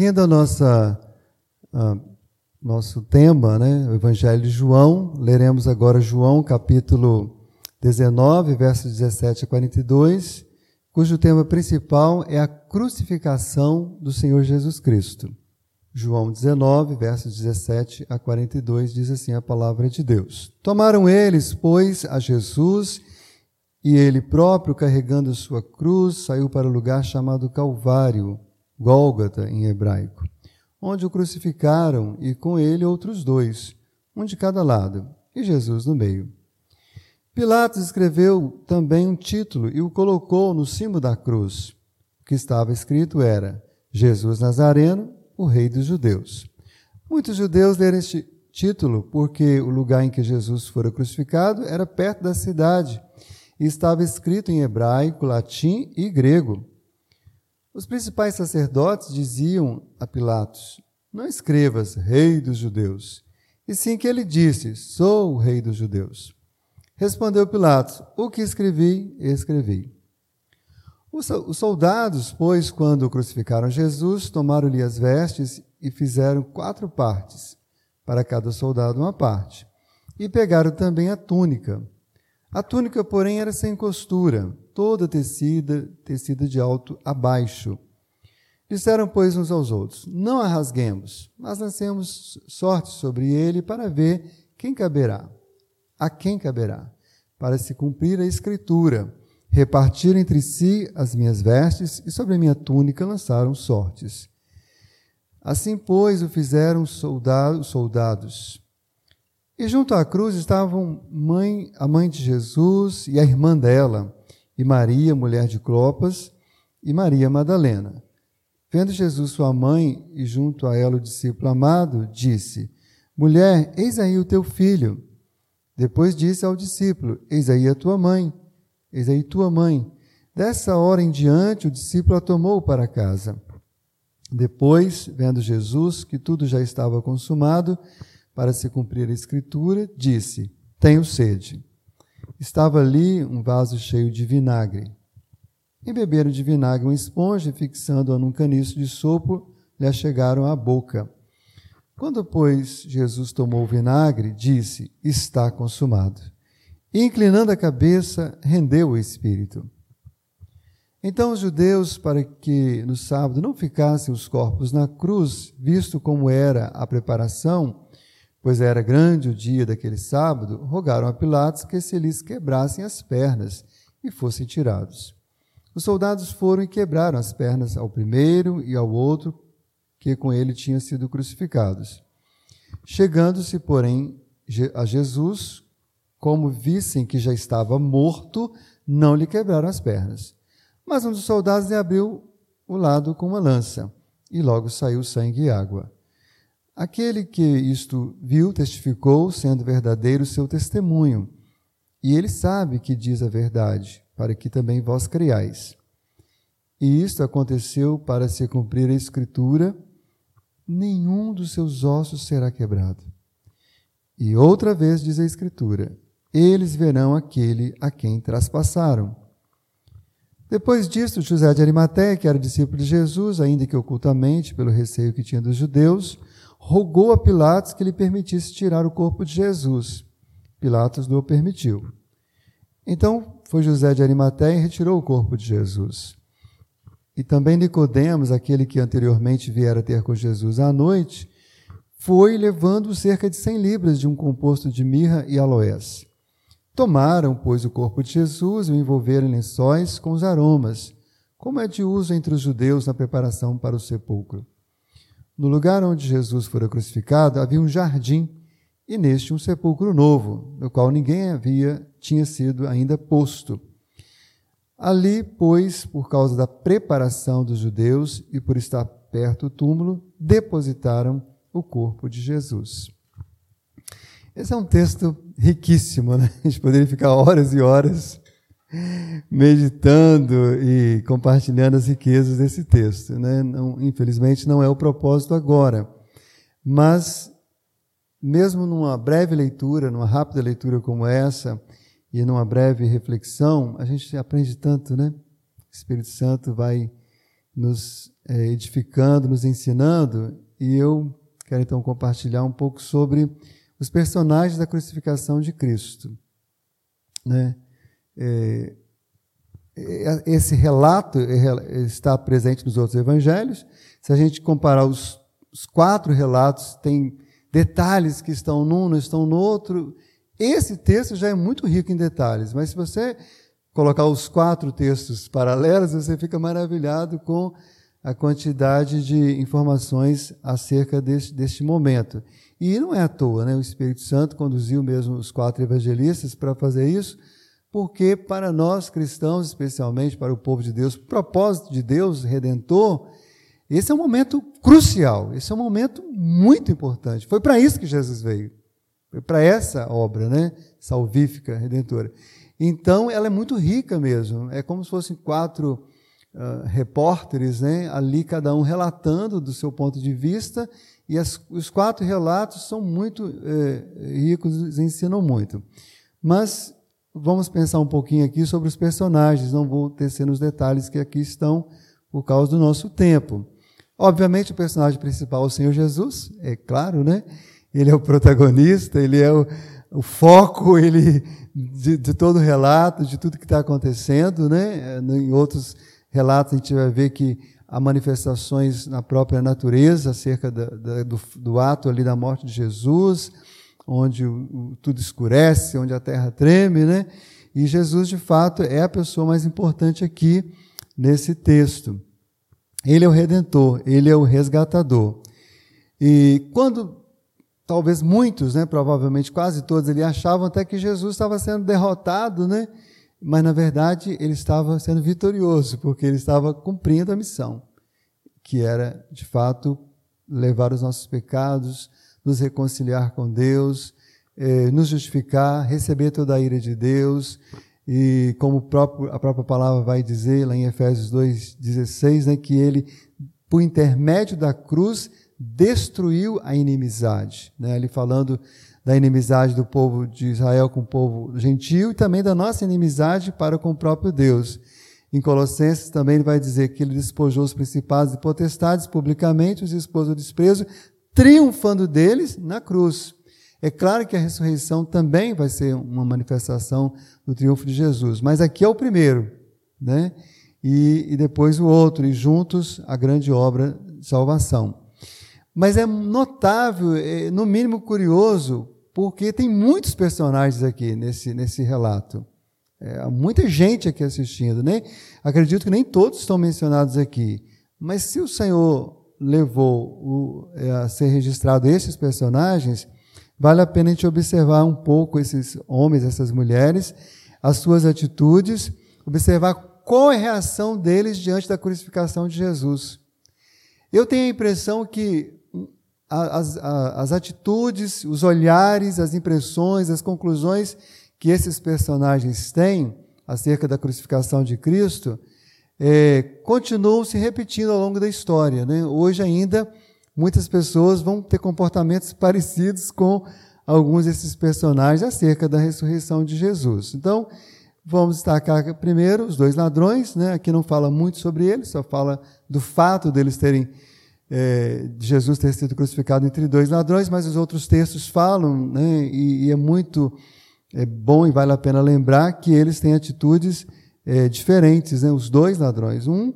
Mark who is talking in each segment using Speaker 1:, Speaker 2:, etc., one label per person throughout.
Speaker 1: Seguindo a nossa, a, nosso tema, né, o Evangelho de João, leremos agora João capítulo 19, versos 17 a 42, cujo tema principal é a crucificação do Senhor Jesus Cristo. João 19, versos 17 a 42, diz assim a palavra de Deus. Tomaram eles, pois, a Jesus, e ele próprio, carregando sua cruz, saiu para o lugar chamado Calvário, Gólgota em hebraico, onde o crucificaram e com ele outros dois, um de cada lado, e Jesus no meio. Pilatos escreveu também um título e o colocou no cimo da cruz. O que estava escrito era: Jesus Nazareno, o Rei dos Judeus. Muitos judeus leram este título porque o lugar em que Jesus fora crucificado era perto da cidade e estava escrito em hebraico, latim e grego. Os principais sacerdotes diziam a Pilatos: Não escrevas Rei dos Judeus, e sim que ele disse: Sou o Rei dos Judeus. Respondeu Pilatos: O que escrevi, escrevi. Os soldados, pois, quando crucificaram Jesus, tomaram-lhe as vestes e fizeram quatro partes, para cada soldado uma parte. E pegaram também a túnica. A túnica, porém, era sem costura, toda tecida, tecida de alto a baixo. Disseram, pois, uns aos outros: Não a rasguemos, mas lancemos sorte sobre ele para ver quem caberá. A quem caberá? Para se cumprir a escritura. Repartiram entre si as minhas vestes e sobre a minha túnica lançaram sortes. Assim, pois, o fizeram soldados, soldados. E junto à cruz estavam mãe, a mãe de Jesus e a irmã dela e Maria, mulher de Clopas, e Maria Madalena. Vendo Jesus sua mãe e junto a ela o discípulo amado, disse: Mulher, eis aí o teu filho. Depois disse ao discípulo: Eis aí a tua mãe. Eis aí tua mãe. Dessa hora em diante, o discípulo a tomou para casa. Depois, vendo Jesus que tudo já estava consumado, para se cumprir a escritura, disse: Tenho sede. Estava ali um vaso cheio de vinagre. E beberam de vinagre uma esponja, fixando-a num caniço de sopro, lhe achegaram à boca. Quando, pois, Jesus tomou o vinagre, disse: Está consumado. E, inclinando a cabeça, rendeu o espírito. Então os judeus, para que no sábado não ficassem os corpos na cruz, visto como era a preparação, pois era grande o dia daquele sábado, rogaram a Pilatos que se lhes quebrassem as pernas e fossem tirados. Os soldados foram e quebraram as pernas ao primeiro e ao outro que com ele tinham sido crucificados. Chegando-se, porém, a Jesus, como vissem que já estava morto, não lhe quebraram as pernas. Mas um dos soldados lhe abriu o lado com uma lança, e logo saiu sangue e água. Aquele que isto viu testificou, sendo verdadeiro o seu testemunho, e ele sabe que diz a verdade, para que também vós creiais. E isto aconteceu para se cumprir a Escritura: nenhum dos seus ossos será quebrado. E outra vez diz a Escritura: eles verão aquele a quem traspassaram. Depois disto, José de Arimateia, que era discípulo de Jesus, ainda que ocultamente, pelo receio que tinha dos judeus, rogou a Pilatos que lhe permitisse tirar o corpo de Jesus. Pilatos não o permitiu. Então foi José de Arimateia e retirou o corpo de Jesus. E também Nicodemos, aquele que anteriormente viera ter com Jesus à noite, foi levando cerca de cem libras de um composto de mirra e aloés. Tomaram, pois, o corpo de Jesus e o envolveram em lençóis com os aromas, como é de uso entre os judeus na preparação para o sepulcro. No lugar onde Jesus fora crucificado havia um jardim e neste um sepulcro novo, no qual ninguém havia tinha sido ainda posto. Ali, pois, por causa da preparação dos judeus e por estar perto do túmulo, depositaram o corpo de Jesus. Esse é um texto riquíssimo, né? A gente poderia ficar horas e horas meditando e compartilhando as riquezas desse texto. Né? Não, infelizmente, não é o propósito agora. Mas, mesmo numa breve leitura, numa rápida leitura como essa, e numa breve reflexão, a gente aprende tanto, né? O Espírito Santo vai nos é, edificando, nos ensinando, e eu quero então compartilhar um pouco sobre os personagens da crucificação de Cristo. Né? É, é esse relato está presente nos outros evangelhos. Se a gente comparar os, os quatro relatos, tem detalhes que estão num, não estão no outro. Esse texto já é muito rico em detalhes, mas se você colocar os quatro textos paralelos, você fica maravilhado com a quantidade de informações acerca deste, deste momento. E não é à toa, né? o Espírito Santo conduziu mesmo os quatro evangelistas para fazer isso, porque para nós cristãos, especialmente para o povo de Deus, propósito de Deus redentor, esse é um momento crucial, esse é um momento muito importante. Foi para isso que Jesus veio. Foi para essa obra, né? Salvífica, redentora. Então, ela é muito rica mesmo. É como se fossem quatro uh, repórteres, né? Ali, cada um relatando do seu ponto de vista. E as, os quatro relatos são muito eh, ricos, ensinam muito. Mas vamos pensar um pouquinho aqui sobre os personagens. Não vou tecer nos detalhes que aqui estão por causa do nosso tempo. Obviamente, o personagem principal é o Senhor Jesus, é claro, né? Ele é o protagonista, ele é o, o foco ele, de, de, todo o relato, de tudo que está acontecendo, né? Em outros relatos a gente vai ver que há manifestações na própria natureza acerca da, da, do, do, ato ali da morte de Jesus, onde o, o, tudo escurece, onde a terra treme, né? E Jesus, de fato, é a pessoa mais importante aqui nesse texto. Ele é o redentor, ele é o resgatador. E quando talvez muitos, né, provavelmente quase todos, ele achavam até que Jesus estava sendo derrotado, né? Mas na verdade ele estava sendo vitorioso, porque ele estava cumprindo a missão, que era de fato levar os nossos pecados, nos reconciliar com Deus, eh, nos justificar, receber toda a ira de Deus, e como próprio, a própria palavra vai dizer lá em Efésios 2,16, né, que ele, por intermédio da cruz, destruiu a inimizade. Né, ele falando da inimizade do povo de Israel com o povo gentil e também da nossa inimizade para com o próprio Deus. Em Colossenses também ele vai dizer que ele despojou os principados e potestades publicamente, os expôs ao desprezo, triunfando deles na cruz. É claro que a ressurreição também vai ser uma manifestação do triunfo de Jesus, mas aqui é o primeiro, né? E, e depois o outro, e juntos a grande obra de salvação. Mas é notável, é, no mínimo curioso, porque tem muitos personagens aqui nesse, nesse relato. É, há muita gente aqui assistindo, né? Acredito que nem todos estão mencionados aqui. Mas se o Senhor levou o, é, a ser registrado esses personagens, vale a pena a gente observar um pouco esses homens, essas mulheres, as suas atitudes, observar qual é a reação deles diante da crucificação de Jesus. Eu tenho a impressão que as, as, as atitudes, os olhares, as impressões, as conclusões que esses personagens têm acerca da crucificação de Cristo é, continuam se repetindo ao longo da história. Né? Hoje ainda muitas pessoas vão ter comportamentos parecidos com alguns desses personagens acerca da ressurreição de Jesus. Então, vamos destacar primeiro os dois ladrões, né? aqui não fala muito sobre eles, só fala do fato deles terem, é, de Jesus ter sido crucificado entre dois ladrões, mas os outros textos falam, né? e, e é muito é bom e vale a pena lembrar que eles têm atitudes é, diferentes, né? os dois ladrões. Um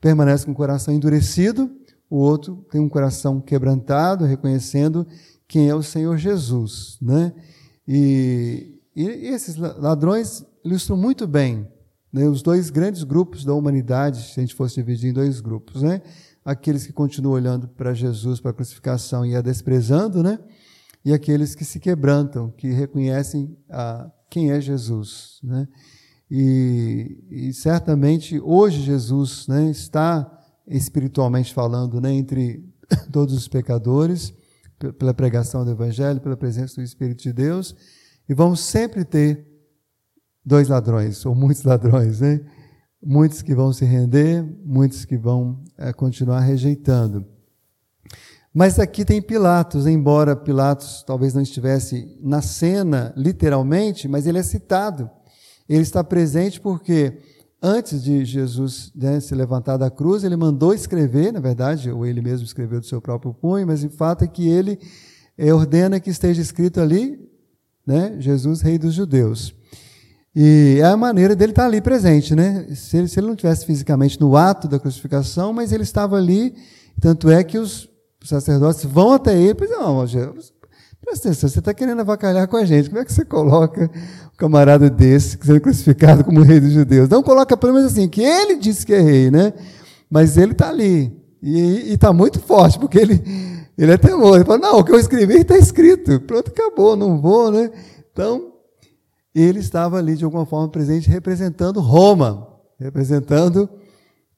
Speaker 1: permanece com o coração endurecido, o outro tem um coração quebrantado, reconhecendo quem é o Senhor Jesus. Né? E, e esses ladrões ilustram muito bem né, os dois grandes grupos da humanidade, se a gente fosse dividir em dois grupos. Né? Aqueles que continuam olhando para Jesus, para a crucificação e a desprezando, né? e aqueles que se quebrantam, que reconhecem a, quem é Jesus. Né? E, e certamente hoje Jesus né, está espiritualmente falando, né, entre todos os pecadores, pela pregação do Evangelho, pela presença do Espírito de Deus, e vamos sempre ter dois ladrões, ou muitos ladrões, né? Muitos que vão se render, muitos que vão é, continuar rejeitando. Mas aqui tem Pilatos, embora Pilatos talvez não estivesse na cena, literalmente, mas ele é citado. Ele está presente porque antes de Jesus né, se levantar da cruz, ele mandou escrever, na verdade, ou ele mesmo escreveu do seu próprio punho, mas o fato é que ele é, ordena que esteja escrito ali, né, Jesus, Rei dos Judeus. E é a maneira dele estar ali presente, né? Se ele, se ele não tivesse fisicamente no ato da crucificação, mas ele estava ali, tanto é que os sacerdotes vão até ele dizem, não, Jesus, presta atenção, você está querendo avacalhar com a gente, como é que você coloca um camarada desse sendo crucificado como rei dos judeus? Não coloca pelo menos assim, que ele disse que é rei, né? Mas ele está ali, e está muito forte, porque ele, ele é temor. Ele fala, não, o que eu escrevi está escrito, pronto, acabou, não vou, né? Então, ele estava ali de alguma forma presente representando Roma, representando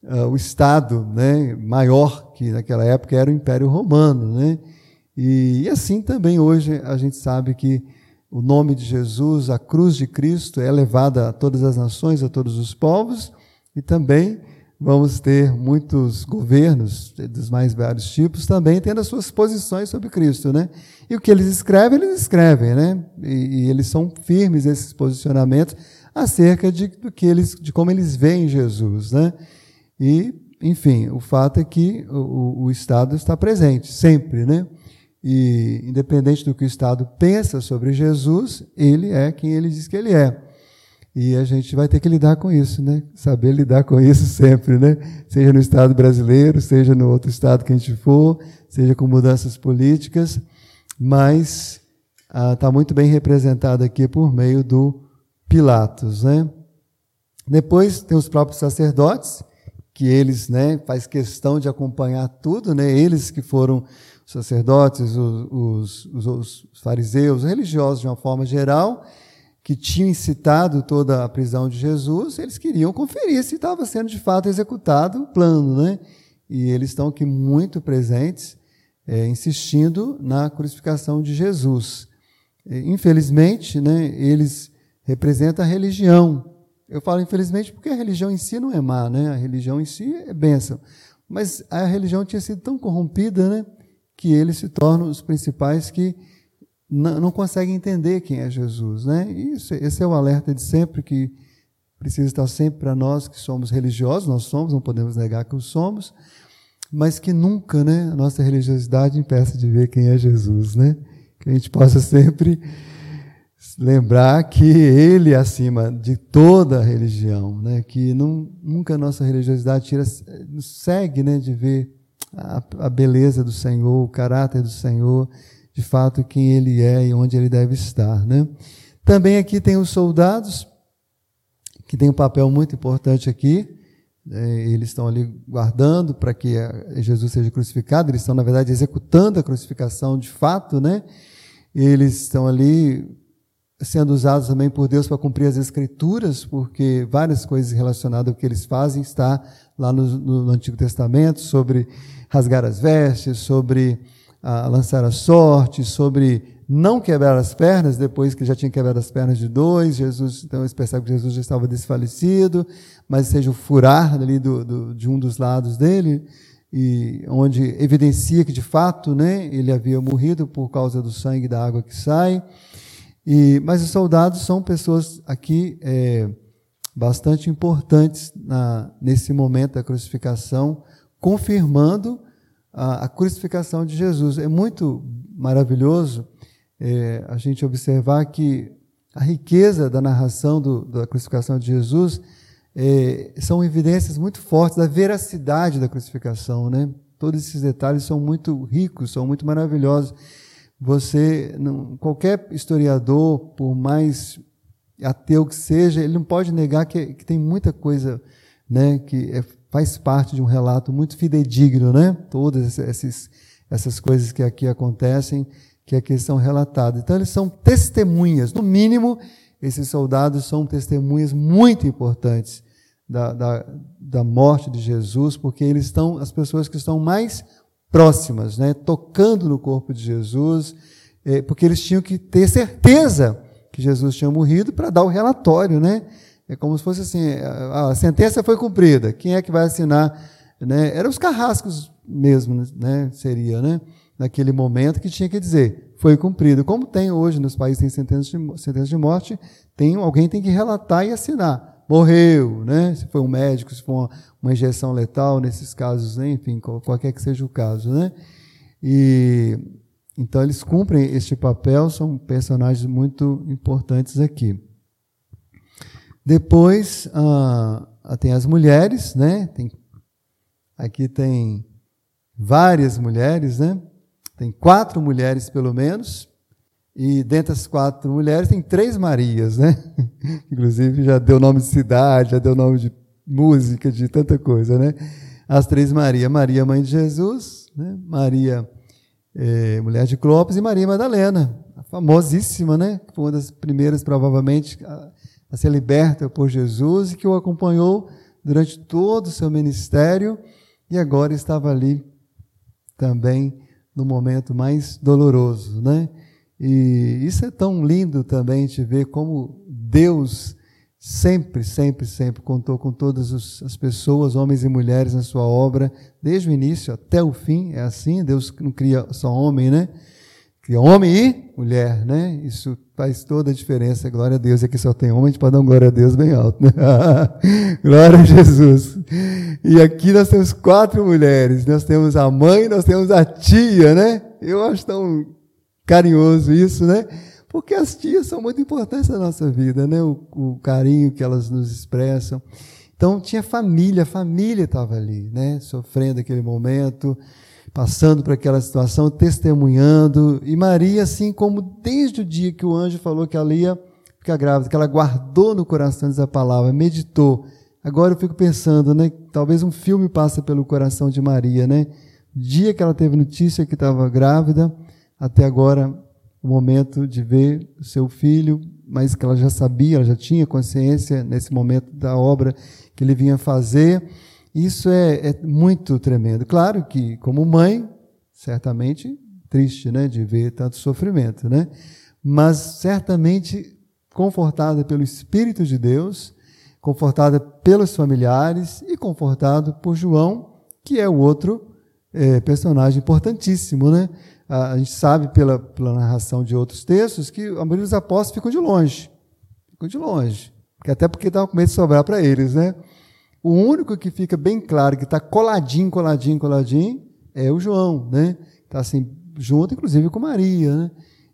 Speaker 1: uh, o Estado né, maior, que naquela época era o Império Romano. Né? E, e, assim também hoje a gente sabe que o nome de Jesus, a cruz de Cristo, é levada a todas as nações, a todos os povos, e também vamos ter muitos governos dos mais vários tipos também tendo as suas posições sobre Cristo, né? E o que eles escrevem, eles escrevem, né? E, e eles são firmes esses posicionamentos acerca de, do que eles, de como eles veem Jesus, né? E, enfim, o fato é que o, o Estado está presente sempre, né? E independente do que o Estado pensa sobre Jesus, ele é quem ele diz que ele é. E a gente vai ter que lidar com isso, né? Saber lidar com isso sempre, né? Seja no Estado brasileiro, seja no outro Estado que a gente for, seja com mudanças políticas, mas está ah, muito bem representado aqui por meio do Pilatos, né? Depois tem os próprios sacerdotes, que eles, né, faz questão de acompanhar tudo, né? Eles que foram sacerdotes, os, os, os fariseus, os religiosos de uma forma geral, que tinham incitado toda a prisão de Jesus, eles queriam conferir se estava sendo de fato executado o plano, né? E eles estão aqui muito presentes, é, insistindo na crucificação de Jesus. Infelizmente, né, eles representam a religião. Eu falo infelizmente porque a religião em si não é má, né? A religião em si é bênção. Mas a religião tinha sido tão corrompida, né, que eles se tornam os principais que não, conseguem entender quem é Jesus. Né? Isso, esse é o alerta de sempre que precisa estar sempre para nós que somos religiosos, nós somos, não podemos negar que o somos, mas que nunca né, a nossa religiosidade impeça de ver quem é Jesus. Né? Que a gente possa sempre lembrar que Ele é acima de toda religião, né? que não, nunca a nossa religiosidade tira, nos segue né, de ver a, a beleza do Senhor, o caráter do Senhor, de fato quem ele é e onde ele deve estar. Né? Também aqui tem os soldados, que tem um papel muito importante aqui. É, eles estão ali guardando para que Jesus seja crucificado, eles estão, na verdade, executando a crucificação de fato, né? Eles estão ali sendo usados também por Deus para cumprir as escrituras, porque várias coisas relacionadas ao que eles fazem está lá no, no Antigo Testamento, sobre rasgar as vestes, sobre a lançar a sorte, sobre não quebrar as pernas, depois que já tinha quebrado as pernas de dois, Jesus, então eles percebem que Jesus já estava desfalecido, mas seja o furar ali do, do, de um dos lados dele, e onde evidencia que de fato né, ele havia morrido por causa do sangue e da água que sai. E, mas os soldados são pessoas aqui é, bastante importantes na, nesse momento da crucificação, confirmando a, a crucificação de Jesus. É muito maravilhoso é, a gente observar que a riqueza da narração do, da crucificação de Jesus é, são evidências muito fortes da veracidade da crucificação, né? Todos esses detalhes são muito ricos, são muito maravilhosos. Você, não, qualquer historiador, por mais ateu que seja, ele não pode negar que, que tem muita coisa, né, que é faz parte de um relato muito fidedigno, né? Todas essas, essas coisas que aqui acontecem, que aqui são relatadas. Então, eles são testemunhas, no mínimo, esses soldados são testemunhas muito importantes da, da, da morte de Jesus, porque eles estão, as pessoas que estão mais próximas, né? Tocando no corpo de Jesus, é, porque eles tinham que ter certeza que Jesus tinha morrido para dar o relatório, né? É como se fosse assim: a sentença foi cumprida, quem é que vai assinar? Né? Eram os carrascos mesmo, né? seria, né? naquele momento que tinha que dizer, foi cumprido. Como tem hoje nos países que têm sentenças de, sentença de morte, tem, alguém tem que relatar e assinar. Morreu, né? Se foi um médico, se foi uma, uma injeção letal, nesses casos, né? enfim, qualquer que seja o caso, né? E então eles cumprem este papel, são personagens muito importantes aqui. Depois ah, tem as mulheres, né? Tem, aqui tem várias mulheres, né? Tem quatro mulheres pelo menos. E dentre as quatro mulheres tem três Marias, né? Inclusive já deu nome de cidade, já deu nome de música, de tanta coisa, né? As três Marias, Maria, mãe de Jesus, né? Maria, é, mulher de Clópis, e Maria Madalena, famosíssima, né? Foi uma das primeiras, provavelmente, a, a ser liberta por Jesus e que o acompanhou durante todo o seu ministério e agora estava ali também no momento mais doloroso, né? E isso é tão lindo também de ver como Deus sempre, sempre, sempre contou com todas as pessoas, homens e mulheres na sua obra, desde o início até o fim, é assim, Deus não cria só homem, né? Cria homem e mulher, né? Isso faz toda a diferença, glória a Deus. E aqui só tem homem, a gente pode dar um glória a Deus bem alto, né? glória a Jesus. E aqui nós temos quatro mulheres, nós temos a mãe, nós temos a tia, né? Eu acho tão carinhoso isso, né? Porque as tias são muito importantes na nossa vida, né? O, o carinho que elas nos expressam. Então tinha família, a família estava ali, né? Sofrendo aquele momento, passando por aquela situação, testemunhando. E Maria, assim como desde o dia que o anjo falou que ela ia ficar grávida, que ela guardou no coração essa palavra, meditou. Agora eu fico pensando, né? Talvez um filme passa pelo coração de Maria, né? O dia que ela teve notícia que estava grávida, até agora o momento de ver o seu filho, mas que ela já sabia, ela já tinha consciência nesse momento da obra que ele vinha fazer. Isso é, é muito tremendo. Claro que, como mãe, certamente triste, né, de ver tanto sofrimento, né? Mas certamente confortada pelo Espírito de Deus, confortada pelos familiares e confortada por João, que é o outro é, personagem importantíssimo, né? a gente sabe pela, pela narração de outros textos que a maioria dos apóstolos ficam de longe. Ficam de longe. Até porque estavam com medo de sobrar para eles, né? O único que fica bem claro que está coladinho, coladinho, coladinho é o João, né? Está assim, junto, inclusive, com Maria, né?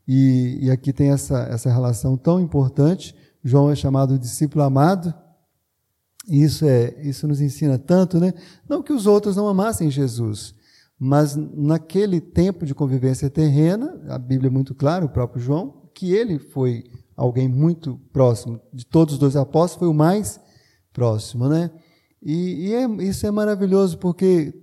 Speaker 1: E, e aqui tem essa, essa relação tão importante. João é chamado discípulo amado. Isso, é, isso nos ensina tanto, né? Não que os outros não amassem Jesus, mas naquele tempo de convivência terrena, a Bíblia é muito clara, o próprio João, que ele foi alguém muito próximo. De todos os dois apóstolos, foi o mais próximo, né? E, e é, isso é maravilhoso, porque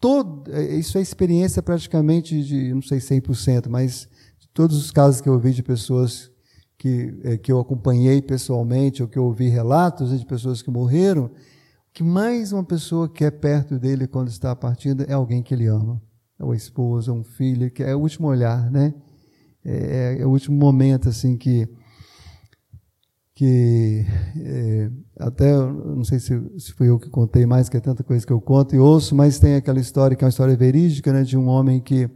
Speaker 1: todo, é, isso é experiência praticamente de, não sei 100%, mas de todos os casos que eu ouvi de pessoas que, é, que eu acompanhei pessoalmente, ou que eu ouvi relatos né, de pessoas que morreram, que mais uma pessoa que é perto dele quando está partindo é alguém que ele ama. É uma esposa, um filho, que é o último olhar, né? É, é, é o último momento, assim, que. que é, até, não sei se, se fui eu que contei mais, que é tanta coisa que eu conto e ouço, mas tem aquela história que é uma história verídica, né? De um homem que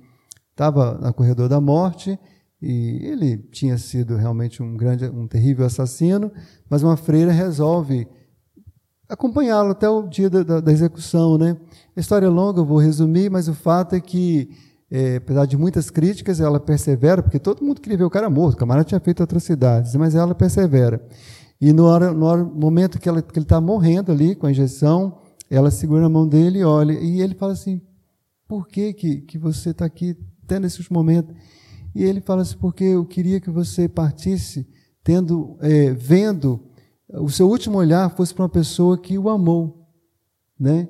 Speaker 1: estava no corredor da morte e ele tinha sido realmente um grande, um terrível assassino, mas uma freira resolve acompanhá-lo até o dia da, da, da, execução. Né? A história é longa, eu vou resumir, mas o fato é que, é, apesar de muitas críticas, ela persevera, porque todo mundo queria ver o cara morto, o camarada tinha feito atrocidades, mas ela persevera. E no, hora, no hora, momento que, ela, que ele está morrendo ali com a injeção, ela segura na mão dele e olha, e ele fala assim, por que, que, que você está aqui tendo esses momentos? E ele fala assim, porque eu queria que você partisse tendo, é, vendo o seu último olhar fosse para uma pessoa que o amou, né?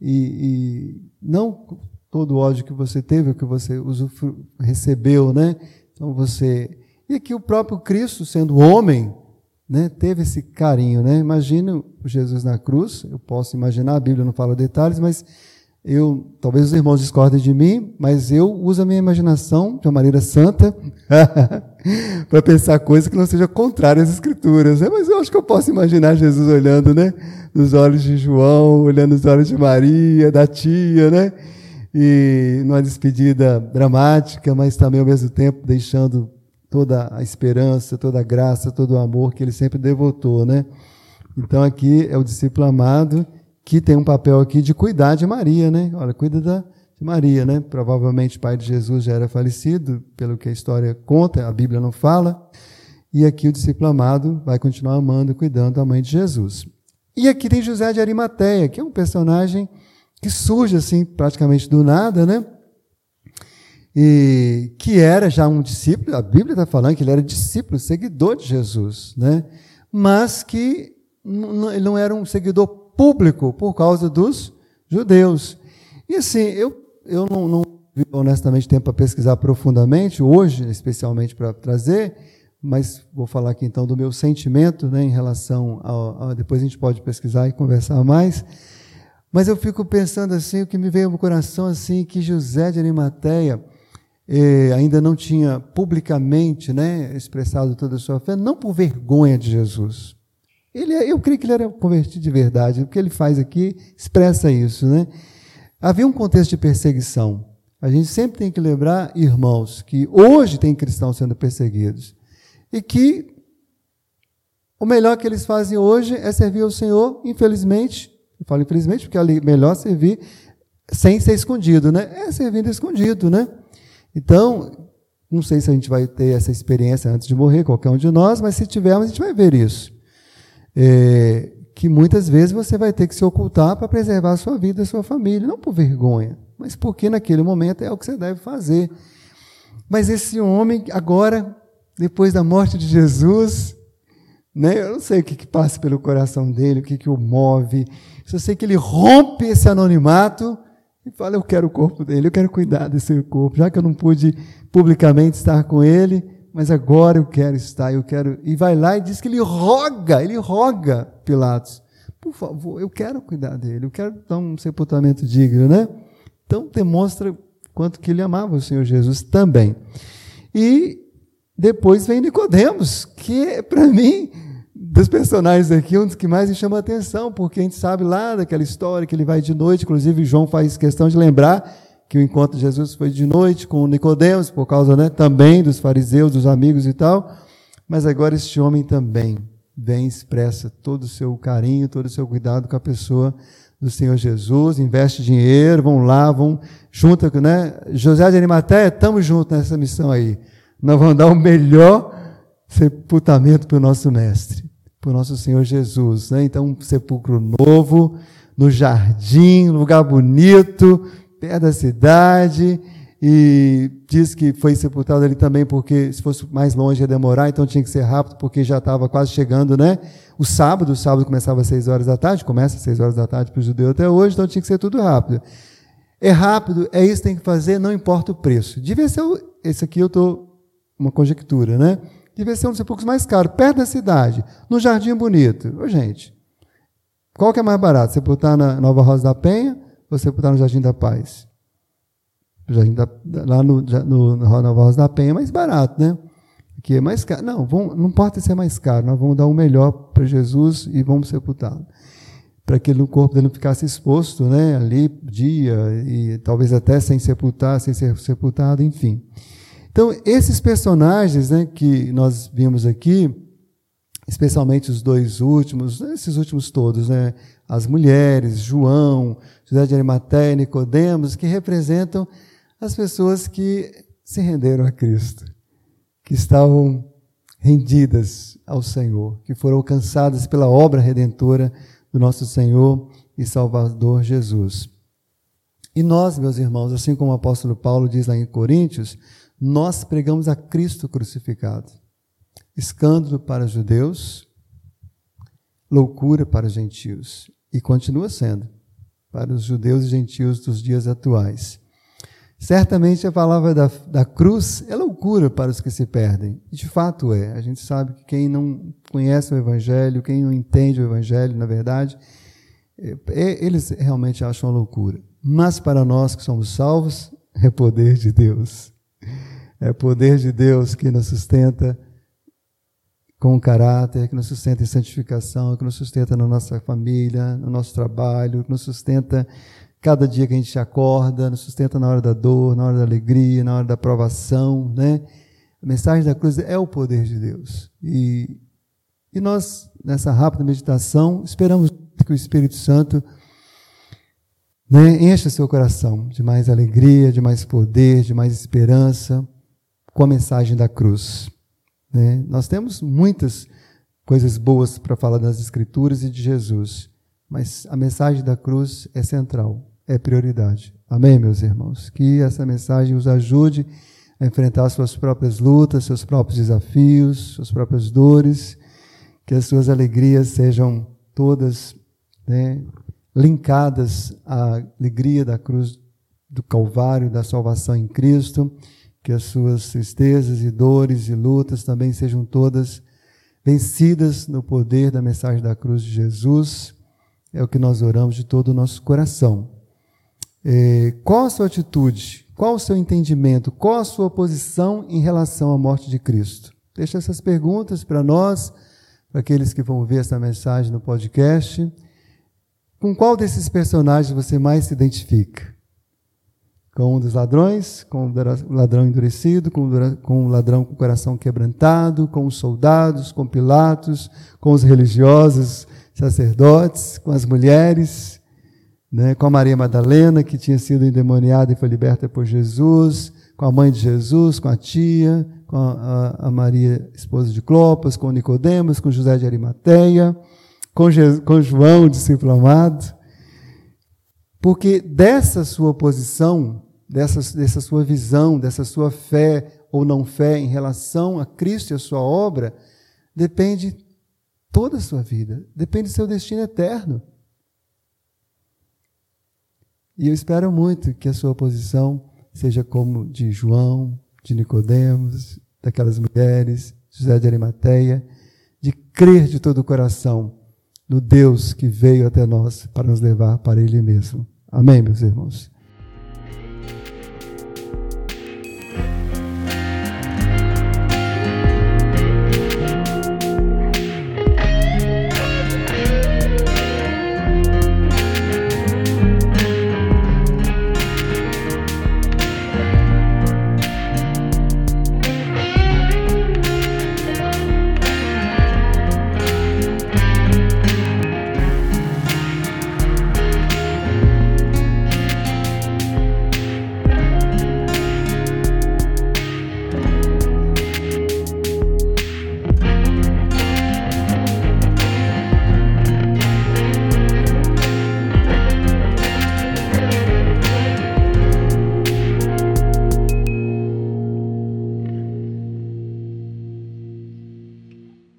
Speaker 1: E, e não todo o ódio que você teve, que você recebeu, né? Então você e aqui o próprio Cristo, sendo homem, né, teve esse carinho, né? Imagina Jesus na cruz. Eu posso imaginar, a Bíblia não fala detalhes, mas eu, talvez os irmãos discordem de mim, mas eu uso a minha imaginação de uma maneira santa para pensar coisas que não sejam contrárias às Escrituras. Né? Mas eu acho que eu posso imaginar Jesus olhando, né, nos olhos de João, olhando nos olhos de Maria, da tia, né, e numa despedida dramática, mas também ao mesmo tempo deixando toda a esperança, toda a graça, todo o amor que ele sempre devotou, né, Então aqui é o discípulo amado que tem um papel aqui de cuidar de Maria, né? Olha, cuida da, de Maria, né? Provavelmente o pai de Jesus já era falecido, pelo que a história conta, a Bíblia não fala. E aqui o discípulo amado vai continuar amando e cuidando da mãe de Jesus. E aqui tem José de Arimateia, que é um personagem que surge assim praticamente do nada, né? E que era já um discípulo, a Bíblia está falando que ele era discípulo, seguidor de Jesus, né? Mas que ele não era um seguidor público por causa dos judeus. E assim, eu, eu não, não honestamente tempo para pesquisar profundamente, hoje, especialmente para trazer, mas vou falar aqui então do meu sentimento né, em relação ao, ao, Depois a gente pode pesquisar e conversar mais. Mas eu fico pensando assim, o que me veio no coração assim, que José de Arimateia eh, ainda não tinha publicamente né, expressado toda a sua fé, não por vergonha de Jesus, ele, é, eu creio que ele era convertido de verdade. O que ele faz aqui expressa isso. Né? Havia um contexto de perseguição. A gente sempre tem que lembrar, irmãos, que hoje tem cristãos sendo perseguidos. E que o melhor que eles fazem hoje é servir ao Senhor, infelizmente. Eu falo infelizmente porque é melhor servir sem ser escondido, né? É servindo escondido, né? Então, não sei se a gente vai ter essa experiência antes de morrer, qualquer um de nós, mas se tivermos, a gente vai ver isso é, que muitas vezes você vai ter que se ocultar para preservar a sua vida, a sua família, não por vergonha, mas porque naquele momento é o que você deve fazer. Mas esse homem, agora, depois da morte de Jesus, né, eu não sei o que, que passa pelo coração dele, o que, que o move, só sei que ele rompe esse anonimato e fala: Eu quero o corpo dele, eu quero cuidar desse corpo, já que eu não pude publicamente estar com ele mas agora eu quero estar, eu quero. E vai lá e diz que ele roga, ele roga Pilatos. Por favor, eu quero cuidar dele, eu quero dar um sepultamento digno, né? Então demonstra quanto que ele amava o Senhor Jesus também. E depois vem Nicodemos, que é, para mim, dos personagens aqui, um dos que mais me chama a atenção, porque a gente sabe lá daquela história que ele vai de noite, inclusive João faz questão de lembrar que o encontro de Jesus foi de noite com Nicodemos, por causa né, também dos fariseus, dos amigos e tal. Mas agora este homem também vem expressa todo o seu carinho, todo o seu cuidado com a pessoa do Senhor Jesus, investe dinheiro, vão lá, vão junto, né? José de Arimateia, estamos juntos nessa missão aí. Nós vamos dar o melhor sepultamento para o nosso mestre, para o nosso Senhor Jesus. Né? Então, um sepulcro novo, no jardim, lugar bonito, perto da cidade, e diz que foi sepultado ali também porque se fosse mais longe ia demorar, então tinha que ser rápido porque já estava quase chegando, né? O sábado, o sábado começava às seis horas da tarde, começa às seis horas da tarde para o judeu até hoje, então tinha que ser tudo rápido. É rápido, é isso que tem que fazer, não importa o preço. Devia ser, esse aqui eu estou, uma conjectura, né? Devia ser um dos poucos mais caro, perto da cidade, no Jardim Bonito. Ô, gente, qual que é mais barato? Sepultar na Nova Rosa da Penha você botar no Jardim da Paz. Jardim da, lá no, no, no Nova da Penha é mais barato, né? Aqui é mais caro. Não, vamos, não importa se é mais caro, nós vamos dar o melhor para Jesus e vamos sepultá-lo. Para que o corpo dele não ficasse exposto né, ali, dia, e talvez até sem sepultar, sem ser sepultado, enfim. Então, esses personagens né, que nós vimos aqui, especialmente os dois últimos, esses últimos todos, né, as mulheres, João, José de Arimateia, Nicodemos, que representam as pessoas que se renderam a Cristo, que estavam rendidas ao Senhor, que foram alcançadas pela obra redentora do nosso Senhor e Salvador Jesus. E nós, meus irmãos, assim como o apóstolo Paulo diz lá em Coríntios, nós pregamos a Cristo crucificado. Escândalo para os judeus, loucura para os gentios. E continua sendo para os judeus e gentios dos dias atuais. Certamente a palavra da, da cruz é loucura para os que se perdem. E de fato é. A gente sabe que quem não conhece o Evangelho, quem não entende o Evangelho, na verdade, é, é, eles realmente acham loucura. Mas para nós que somos salvos, é poder de Deus. É poder de Deus que nos sustenta com caráter, que nos sustenta em santificação, que nos sustenta na nossa família, no nosso trabalho, que nos sustenta cada dia que a gente acorda, nos sustenta na hora da dor, na hora da alegria, na hora da provação, né? A mensagem da cruz é o poder de Deus. E E nós, nessa rápida meditação, esperamos que o Espírito Santo né, encha seu coração de mais alegria, de mais poder, de mais esperança com a mensagem da cruz. Né? Nós temos muitas coisas boas para falar das Escrituras e de Jesus, mas a mensagem da cruz é central, é prioridade. Amém, meus irmãos? Que essa mensagem os ajude a enfrentar suas próprias lutas, seus próprios desafios, suas próprias dores, que as suas alegrias sejam todas né, linkadas à alegria da cruz do Calvário, da salvação em Cristo, que as suas tristezas e dores e lutas também sejam todas vencidas no poder da mensagem da cruz de Jesus. É o que nós oramos de todo o nosso coração. É, qual a sua atitude? Qual o seu entendimento? Qual a sua posição em relação à morte de Cristo? Deixa essas perguntas para nós, para aqueles que vão ver essa mensagem no podcast. Com qual desses personagens você mais se identifica? Com um dos ladrões, com o ladrão endurecido, com o ladrão com o coração quebrantado, com os soldados, com Pilatos, com os religiosos, sacerdotes, com as mulheres, né, com a Maria Madalena, que tinha sido endemoniada e foi liberta por Jesus, com a mãe de Jesus, com a tia, com a, a, Maria, esposa de Clopas, com Nicodemos, com José de Arimateia com, com João, discípulo amado, porque dessa sua posição, dessa, dessa sua visão, dessa sua fé ou não fé em relação a Cristo e a sua obra, depende toda a sua vida, depende do seu destino eterno. E eu espero muito que a sua posição seja como de João, de Nicodemos, daquelas mulheres, José de Arimateia, de crer de todo o coração no Deus que veio até nós para nos levar para Ele mesmo. Amém, meus irmãos?